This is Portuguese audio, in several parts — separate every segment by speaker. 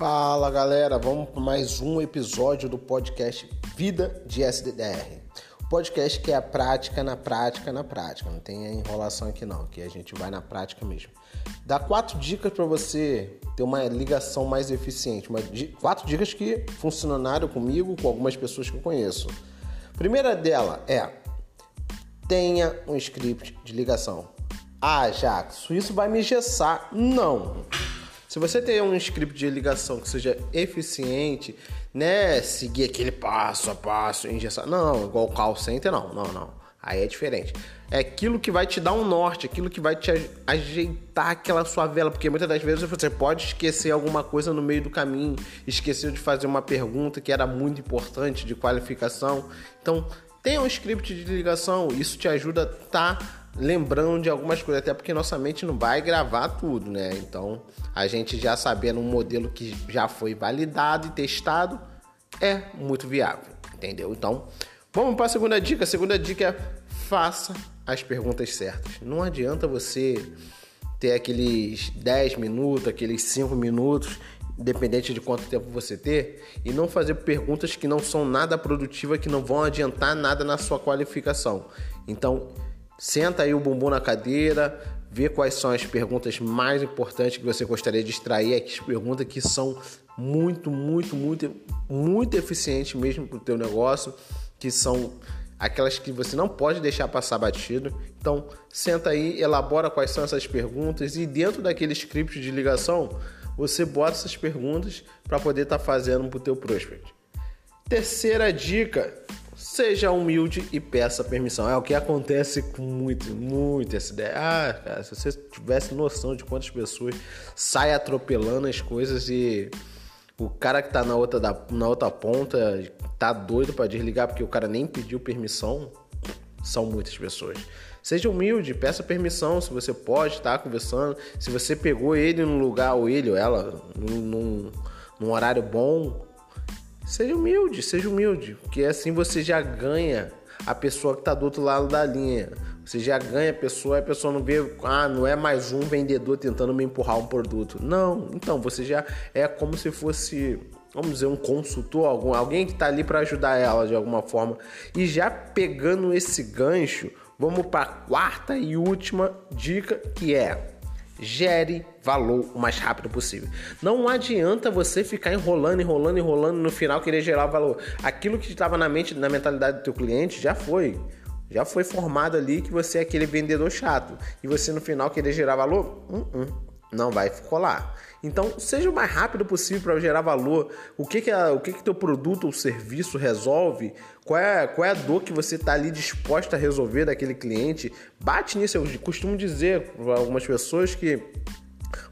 Speaker 1: Fala galera, vamos para mais um episódio do podcast Vida de SDR. O podcast que é a prática na prática na prática, não tem enrolação aqui não, que a gente vai na prática mesmo. Dá quatro dicas para você ter uma ligação mais eficiente, quatro dicas que funcionaram comigo, com algumas pessoas que eu conheço. Primeira dela é tenha um script de ligação. Ah, Jackson, isso vai me engessar. Não. Se você tem um script de ligação que seja eficiente, né, seguir aquele passo a passo, engessar, não, igual o call center, não, não, não. Aí é diferente. É aquilo que vai te dar um norte, aquilo que vai te ajeitar aquela sua vela, porque muitas das vezes você pode esquecer alguma coisa no meio do caminho, esqueceu de fazer uma pergunta que era muito importante de qualificação. Então, tenha um script de ligação, isso te ajuda a tá lembrando de algumas coisas, até porque nossa mente não vai gravar tudo, né? Então, a gente já sabendo um modelo que já foi validado e testado é muito viável, entendeu? Então, vamos para a segunda dica. A segunda dica é faça as perguntas certas. Não adianta você ter aqueles 10 minutos, aqueles 5 minutos independente de quanto tempo você ter, e não fazer perguntas que não são nada produtivas, que não vão adiantar nada na sua qualificação. Então, senta aí o bumbum na cadeira, vê quais são as perguntas mais importantes que você gostaria de extrair, aqui perguntas que são muito, muito, muito, muito eficientes mesmo para o teu negócio, que são aquelas que você não pode deixar passar batido. Então, senta aí, elabora quais são essas perguntas e dentro daquele script de ligação, você bota essas perguntas para poder estar tá fazendo para o teu prospect. Terceira dica, seja humilde e peça permissão. É o que acontece com muito, muito essa ideia. Ah, cara, se você tivesse noção de quantas pessoas saem atropelando as coisas e o cara que tá na outra, da, na outra ponta tá doido para desligar porque o cara nem pediu permissão, são muitas pessoas. Seja humilde, peça permissão se você pode estar conversando. Se você pegou ele no lugar, ou ele ou ela, num, num horário bom, seja humilde, seja humilde. Porque assim você já ganha a pessoa que está do outro lado da linha. Você já ganha a pessoa, a pessoa não vê, ah, não é mais um vendedor tentando me empurrar um produto. Não, então você já é como se fosse, vamos dizer, um consultor, algum, alguém que está ali para ajudar ela de alguma forma. E já pegando esse gancho, Vamos para a quarta e última dica que é gere valor o mais rápido possível. Não adianta você ficar enrolando, enrolando, enrolando no final querer gerar valor. Aquilo que estava na mente, na mentalidade do teu cliente já foi. Já foi formado ali que você é aquele vendedor chato. E você no final querer gerar valor? Uh -uh não vai rolar. Então, seja o mais rápido possível para gerar valor. O que que, a, o que que teu produto ou serviço resolve? Qual é, qual é a dor que você está ali disposto a resolver daquele cliente? Bate nisso. Eu costumo dizer para algumas pessoas que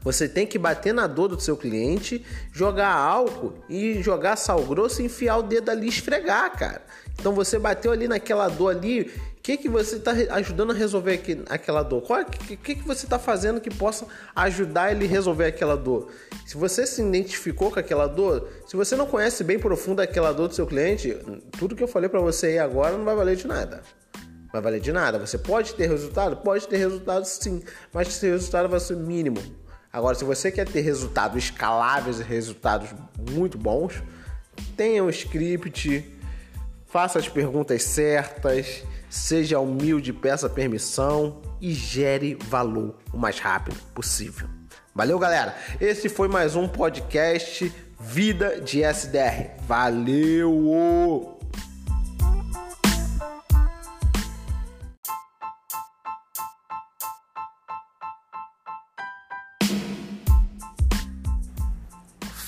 Speaker 1: você tem que bater na dor do seu cliente, jogar álcool e jogar sal grosso e enfiar o dedo ali e esfregar, cara. Então você bateu ali naquela dor ali, o que, que você está ajudando a resolver aqui, aquela dor? O que, que, que você está fazendo que possa ajudar ele a resolver aquela dor? Se você se identificou com aquela dor, se você não conhece bem profundo aquela dor do seu cliente, tudo que eu falei para você aí agora não vai valer de nada vai valer de nada. Você pode ter resultado? Pode ter resultado sim, mas esse resultado vai ser mínimo. Agora, se você quer ter resultados escaláveis e resultados muito bons, tenha um script, faça as perguntas certas, seja humilde, peça permissão e gere valor o mais rápido possível. Valeu, galera? Esse foi mais um podcast Vida de SDR. Valeu!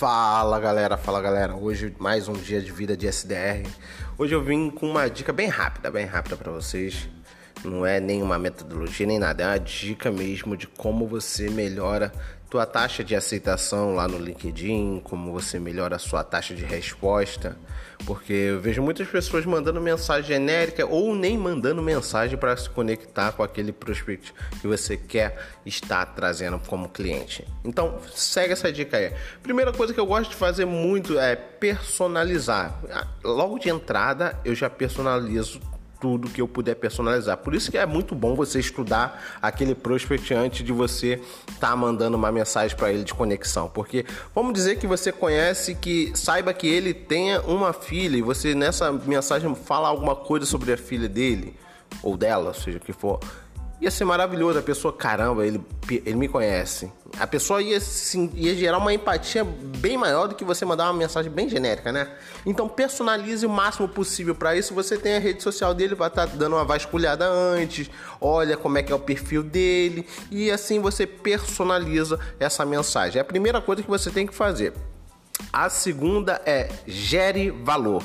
Speaker 1: Fala galera, fala galera. Hoje mais um dia de vida de SDR. Hoje eu vim com uma dica bem rápida, bem rápida para vocês. Não é nenhuma metodologia nem nada, é uma dica mesmo de como você melhora tua taxa de aceitação lá no LinkedIn, como você melhora a sua taxa de resposta, porque eu vejo muitas pessoas mandando mensagem genérica ou nem mandando mensagem para se conectar com aquele prospect que você quer estar trazendo como cliente. Então, segue essa dica aí. Primeira coisa que eu gosto de fazer muito é personalizar. Logo de entrada, eu já personalizo tudo que eu puder personalizar. Por isso que é muito bom você estudar aquele prospect antes de você estar tá mandando uma mensagem para ele de conexão, porque vamos dizer que você conhece que saiba que ele tenha uma filha e você nessa mensagem fala alguma coisa sobre a filha dele ou dela, seja o que for. Ia ser maravilhoso. A pessoa, caramba, ele, ele me conhece. A pessoa ia, sim, ia gerar uma empatia bem maior do que você mandar uma mensagem bem genérica, né? Então personalize o máximo possível para isso. Você tem a rede social dele, vai estar tá dando uma vasculhada antes, olha como é que é o perfil dele e assim você personaliza essa mensagem. É a primeira coisa que você tem que fazer. A segunda é gere valor.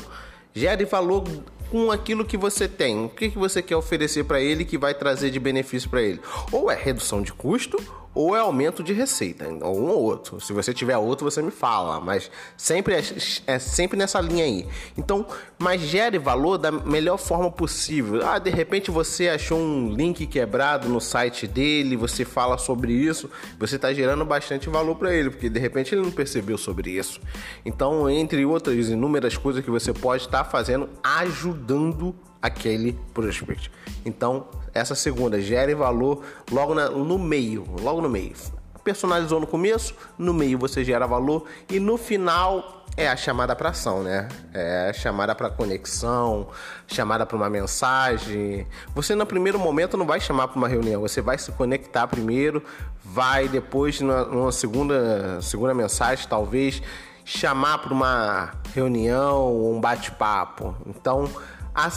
Speaker 1: Gere valor com aquilo que você tem. O que, que você quer oferecer para ele que vai trazer de benefício para ele? Ou é redução de custo ou é aumento de receita, ou um ou outro. Se você tiver outro, você me fala, mas sempre é, é, sempre nessa linha aí. Então, mas gere valor da melhor forma possível. Ah, de repente você achou um link quebrado no site dele, você fala sobre isso, você está gerando bastante valor para ele, porque de repente ele não percebeu sobre isso. Então, entre outras inúmeras coisas que você pode estar tá fazendo, ajudando aquele prospect. Então, essa segunda gere valor logo na, no meio, logo no meio. Personalizou no começo, no meio você gera valor e no final é a chamada para ação, né? É a chamada para conexão, chamada para uma mensagem. Você no primeiro momento não vai chamar para uma reunião, você vai se conectar primeiro, vai depois numa segunda segunda mensagem talvez chamar para uma reunião um bate-papo. Então, a,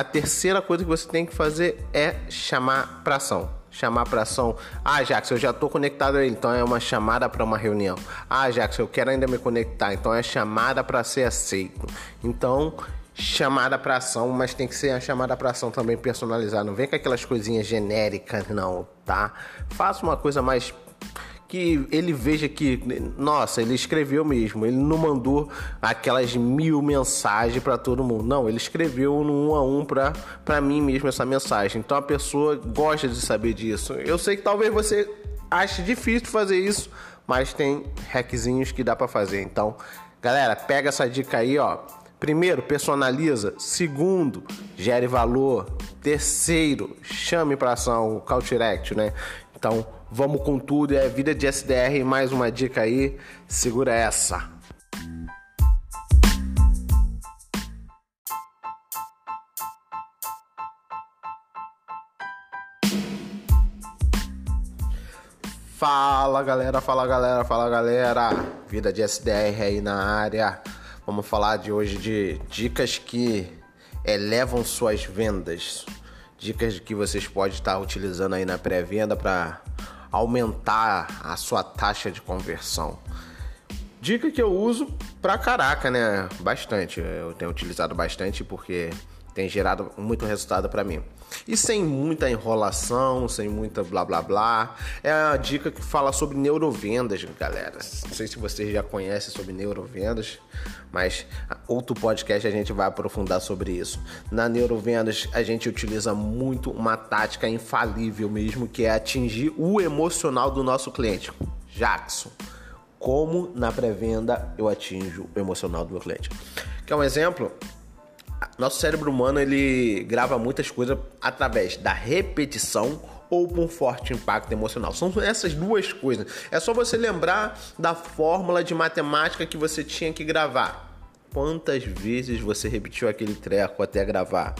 Speaker 1: a terceira coisa que você tem que fazer é chamar para ação chamar para ação. Ah, Jackson, eu já estou conectado a ele, então é uma chamada para uma reunião. Ah, Jackson, eu quero ainda me conectar, então é chamada para ser aceito. Então, chamada para ação, mas tem que ser a chamada para ação também personalizada. Não vem com aquelas coisinhas genéricas, não, tá? Faça uma coisa mais que ele veja que, nossa, ele escreveu mesmo, ele não mandou aquelas mil mensagens para todo mundo, não, ele escreveu no um a um para mim mesmo essa mensagem. Então a pessoa gosta de saber disso. Eu sei que talvez você ache difícil fazer isso, mas tem hackzinhos que dá para fazer. Então, galera, pega essa dica aí, ó. Primeiro, personaliza. Segundo, gere valor. Terceiro, chame para ação o call direct, né? Então, vamos com tudo. É vida de SDR. Mais uma dica aí. Segura essa. Fala galera, fala galera, fala galera. Vida de SDR aí na área. Vamos falar de hoje de dicas que elevam suas vendas dicas que vocês podem estar utilizando aí na pré-venda para aumentar a sua taxa de conversão. Dica que eu uso pra caraca, né? Bastante. Eu tenho utilizado bastante porque tem gerado muito resultado para mim. E sem muita enrolação, sem muita blá blá blá. É a dica que fala sobre neurovendas, galera. Não sei se vocês já conhecem sobre neurovendas, mas outro podcast a gente vai aprofundar sobre isso. Na neurovendas a gente utiliza muito uma tática infalível mesmo, que é atingir o emocional do nosso cliente. Jackson, como na pré-venda eu atinjo o emocional do meu cliente? Quer um exemplo? Nosso cérebro humano ele grava muitas coisas através da repetição ou por forte impacto emocional. São essas duas coisas. É só você lembrar da fórmula de matemática que você tinha que gravar. Quantas vezes você repetiu aquele treco até gravar?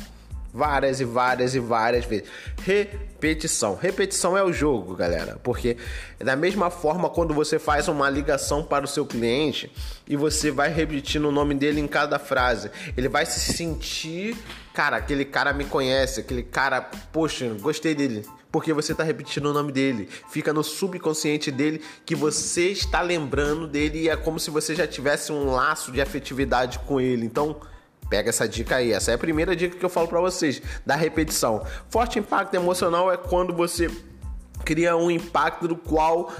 Speaker 1: Várias e várias e várias vezes. Repetição. Repetição é o jogo, galera. Porque da mesma forma quando você faz uma ligação para o seu cliente e você vai repetindo o nome dele em cada frase, ele vai se sentir, cara, aquele cara me conhece, aquele cara, poxa, gostei dele. Porque você está repetindo o nome dele, fica no subconsciente dele que você está lembrando dele e é como se você já tivesse um laço de afetividade com ele. Então, Pega essa dica aí. Essa é a primeira dica que eu falo para vocês, da repetição. Forte impacto emocional é quando você cria um impacto do qual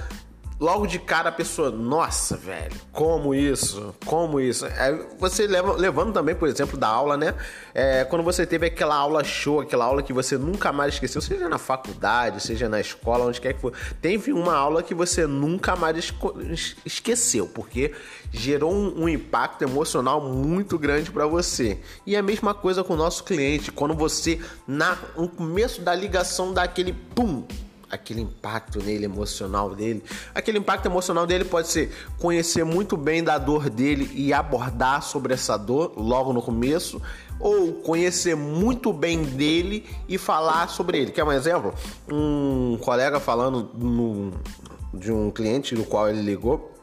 Speaker 1: logo de cara a pessoa, nossa, velho, como isso? Como isso? É, você leva, levando também, por exemplo, da aula, né? É, quando você teve aquela aula show, aquela aula que você nunca mais esqueceu, seja na faculdade, seja na escola, onde quer que for, teve uma aula que você nunca mais esqueceu, porque gerou um, um impacto emocional muito grande para você. E a mesma coisa com o nosso cliente, quando você, na, no começo da ligação, dá aquele pum, aquele impacto nele emocional dele. Aquele impacto emocional dele pode ser conhecer muito bem da dor dele e abordar sobre essa dor logo no começo, ou conhecer muito bem dele e falar sobre ele. Quer um exemplo? Um colega falando no, de um cliente do qual ele ligou,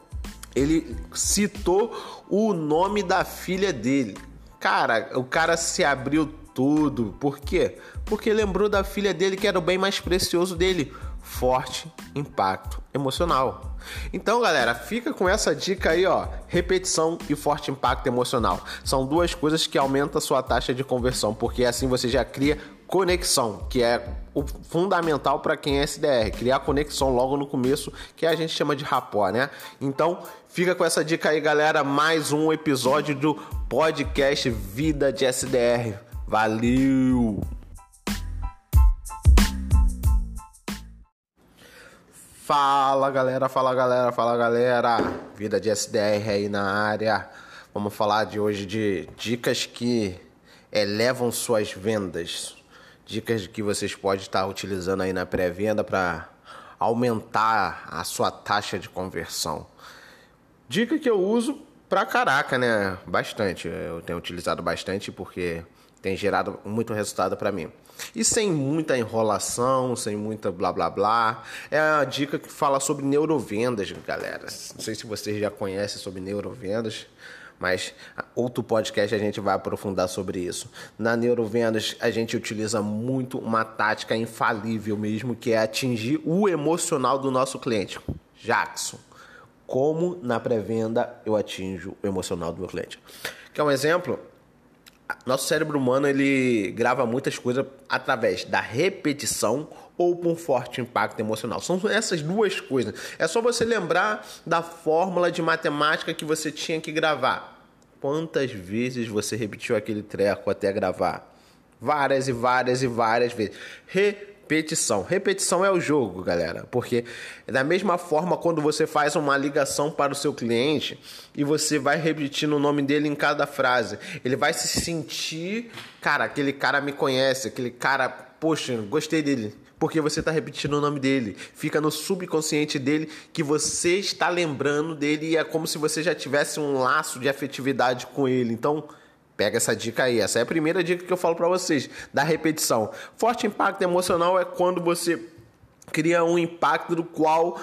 Speaker 1: ele citou o nome da filha dele. Cara, o cara se abriu tudo. Por quê? Porque lembrou da filha dele que era o bem mais precioso dele. Forte impacto emocional. Então, galera, fica com essa dica aí, ó. Repetição e forte impacto emocional. São duas coisas que aumentam a sua taxa de conversão, porque assim você já cria conexão, que é o fundamental para quem é SDR, criar conexão logo no começo, que a gente chama de rapó, né? Então, fica com essa dica aí, galera, mais um episódio do podcast Vida de SDR. Valeu! Fala galera, fala galera, fala galera, vida de SDR aí na área. Vamos falar de hoje de dicas que elevam suas vendas, dicas que vocês podem estar utilizando aí na pré-venda para aumentar a sua taxa de conversão. Dica que eu uso pra caraca, né? Bastante. Eu tenho utilizado bastante porque tem gerado muito resultado para mim. E sem muita enrolação, sem muita blá blá blá. É a dica que fala sobre neurovendas, galera. Não sei se vocês já conhecem sobre neurovendas, mas outro podcast a gente vai aprofundar sobre isso. Na neurovendas, a gente utiliza muito uma tática infalível mesmo, que é atingir o emocional do nosso cliente. Jackson, como na pré-venda eu atinjo o emocional do meu cliente? Quer um exemplo? Nosso cérebro humano ele grava muitas coisas através da repetição ou por um forte impacto emocional. São essas duas coisas. É só você lembrar da fórmula de matemática que você tinha que gravar. Quantas vezes você repetiu aquele treco até gravar? Várias e várias e várias vezes. Re repetição. Repetição é o jogo, galera, porque da mesma forma quando você faz uma ligação para o seu cliente e você vai repetindo o nome dele em cada frase, ele vai se sentir, cara, aquele cara me conhece, aquele cara, poxa, gostei dele. Porque você está repetindo o nome dele, fica no subconsciente dele que você está lembrando dele e é como se você já tivesse um laço de afetividade com ele. Então, Pega essa dica aí. Essa é a primeira dica que eu falo para vocês, da repetição. Forte impacto emocional é quando você cria um impacto do qual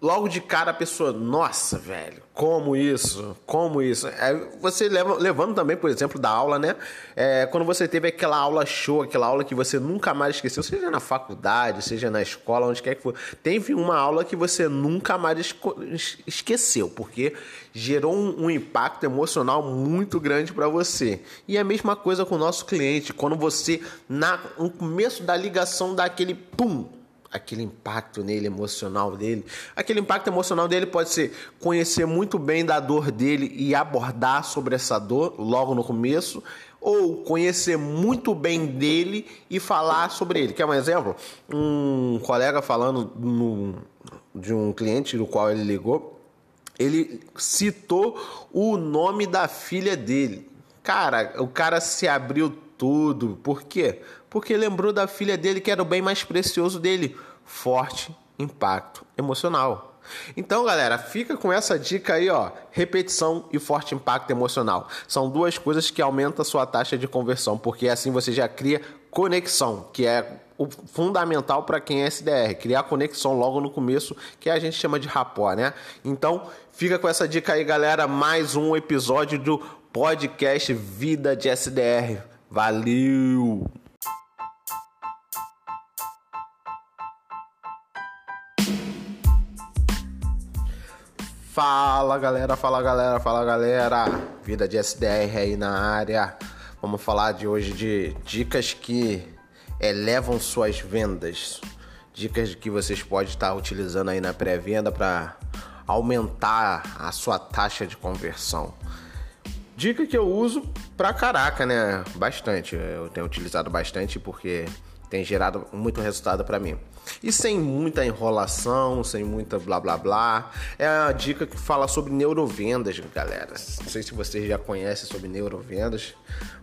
Speaker 1: logo de cara a pessoa, nossa, velho, como isso? Como isso? É, você leva, levando também, por exemplo, da aula, né? É, quando você teve aquela aula show, aquela aula que você nunca mais esqueceu, seja na faculdade, seja na escola, onde quer que for, teve uma aula que você nunca mais esqueceu, porque gerou um, um impacto emocional muito grande para você. E a mesma coisa com o nosso cliente, quando você, na, no começo da ligação, dá aquele pum, aquele impacto nele emocional dele. Aquele impacto emocional dele pode ser conhecer muito bem da dor dele e abordar sobre essa dor logo no começo, ou conhecer muito bem dele e falar sobre ele. Quer um exemplo? Um colega falando no, de um cliente do qual ele ligou, ele citou o nome da filha dele. Cara, o cara se abriu tudo. Por quê? Porque lembrou da filha dele que era o bem mais precioso dele. Forte impacto emocional. Então, galera, fica com essa dica aí, ó. Repetição e forte impacto emocional. São duas coisas que aumentam a sua taxa de conversão, porque assim você já cria conexão, que é o fundamental para quem é SDR, criar conexão logo no começo, que a gente chama de rapó, né? Então, fica com essa dica aí, galera, mais um episódio do podcast Vida de SDR. Valeu! Fala galera, fala galera, fala galera, vida de SDR aí na área. Vamos falar de hoje de dicas que elevam suas vendas, dicas que vocês podem estar utilizando aí na pré-venda para aumentar a sua taxa de conversão. Dica que eu uso pra caraca, né? Bastante. Eu tenho utilizado bastante porque tem gerado muito resultado para mim. E sem muita enrolação, sem muita blá blá blá. É a dica que fala sobre neurovendas, galera. Não sei se vocês já conhecem sobre neurovendas,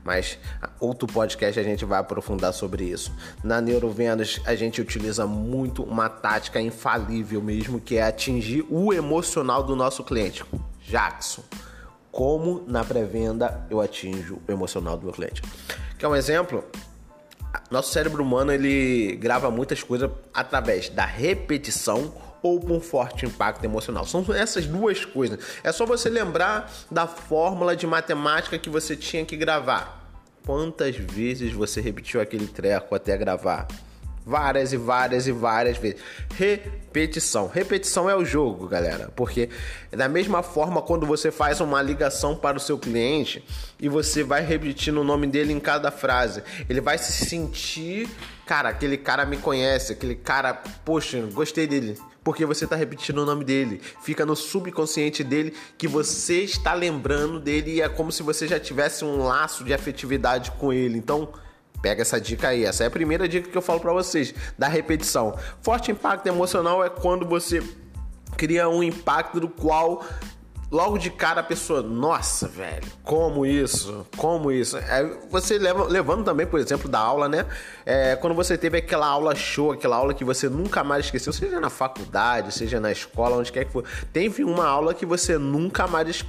Speaker 1: mas outro podcast a gente vai aprofundar sobre isso. Na neurovendas a gente utiliza muito uma tática infalível mesmo, que é atingir o emocional do nosso cliente. Jackson, como na pré-venda eu atinjo o emocional do meu cliente? Quer um exemplo? Nosso cérebro humano ele grava muitas coisas através da repetição ou por um forte impacto emocional. São essas duas coisas. É só você lembrar da fórmula de matemática que você tinha que gravar. Quantas vezes você repetiu aquele treco até gravar? Várias e várias e várias vezes. Repetição. Repetição é o jogo, galera. Porque da mesma forma, quando você faz uma ligação para o seu cliente e você vai repetindo o nome dele em cada frase, ele vai se sentir, cara, aquele cara me conhece, aquele cara, poxa, gostei dele. Porque você está repetindo o nome dele, fica no subconsciente dele que você está lembrando dele e é como se você já tivesse um laço de afetividade com ele. Então, Pega essa dica aí. Essa é a primeira dica que eu falo para vocês, da repetição. Forte impacto emocional é quando você cria um impacto do qual logo de cara a pessoa, nossa, velho, como isso? Como isso? É, você leva, levando também, por exemplo, da aula, né? É, quando você teve aquela aula show, aquela aula que você nunca mais esqueceu, seja na faculdade, seja na escola, onde quer que for, teve uma aula que você nunca mais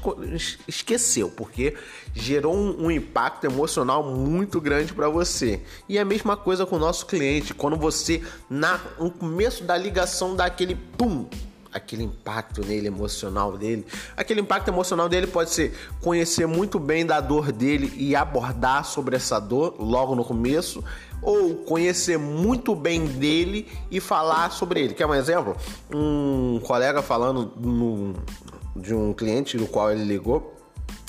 Speaker 1: esqueceu, porque gerou um, um impacto emocional muito grande para você. E a mesma coisa com o nosso cliente, quando você, na, no começo da ligação, dá aquele pum, aquele impacto nele emocional dele. Aquele impacto emocional dele pode ser conhecer muito bem da dor dele e abordar sobre essa dor logo no começo, ou conhecer muito bem dele e falar sobre ele. Quer um exemplo? Um colega falando no, de um cliente do qual ele ligou,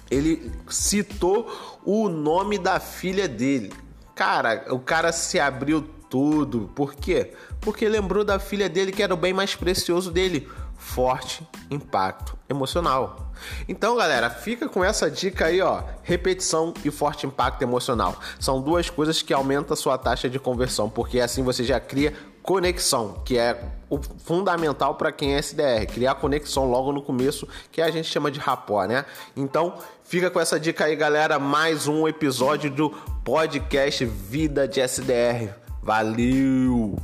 Speaker 1: ele citou o nome da filha dele. Cara, o cara se abriu tudo. Por quê? Porque lembrou da filha dele que era o bem mais precioso dele. Forte impacto emocional. Então, galera, fica com essa dica aí, ó. Repetição e forte impacto emocional. São duas coisas que aumentam a sua taxa de conversão, porque assim você já cria conexão, que é o fundamental para quem é SDR, criar conexão logo no começo, que a gente chama de rapó, né? Então, fica com essa dica aí, galera, mais um episódio do podcast Vida de SDR. Valeu!